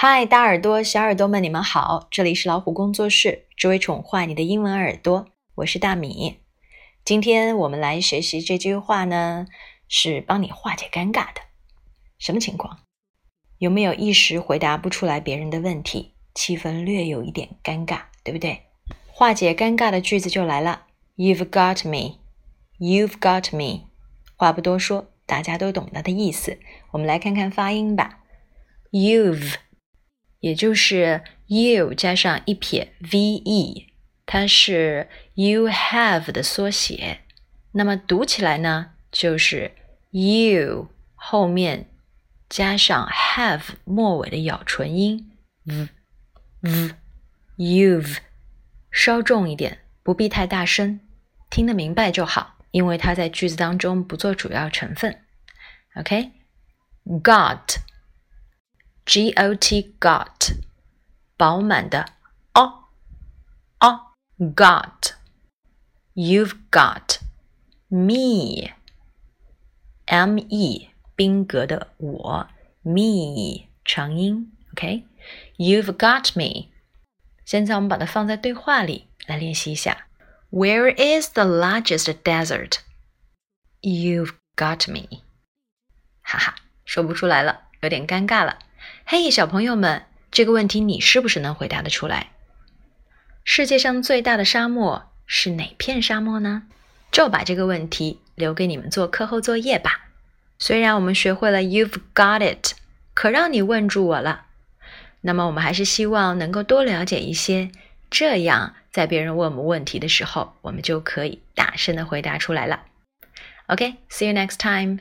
嗨，大耳朵、小耳朵们，你们好！这里是老虎工作室，只为宠坏你的英文耳朵。我是大米。今天我们来学习这句话呢，是帮你化解尴尬的。什么情况？有没有一时回答不出来别人的问题，气氛略有一点尴尬，对不对？化解尴尬的句子就来了：You've got me. You've got me. 话不多说，大家都懂它的意思。我们来看看发音吧。You've 也就是 you 加上一撇 ve，它是 you have 的缩写。那么读起来呢，就是 you 后面加上 have 末尾的咬唇音 v v you've，稍重一点，不必太大声，听得明白就好，因为它在句子当中不做主要成分。OK，got。got got，饱满的哦哦，got。You've got me m e 宾格的我 me 长音，OK？You've got me。现在我们把它放在对话里来练习一下。Where is the largest desert? You've got me。哈哈，说不出来了，有点尴尬了。 嘿，小朋友们，这个问题你是不是能回答得出来？世界上最大的沙漠是哪片沙漠呢？就把这个问题留给你们做课后作业吧。虽然我们学会了 You've got it，可让你问住我了。那么我们还是希望能够多了解一些，这样在别人问我们问题的时候，我们就可以大声的回答出来了。OK，see you next time。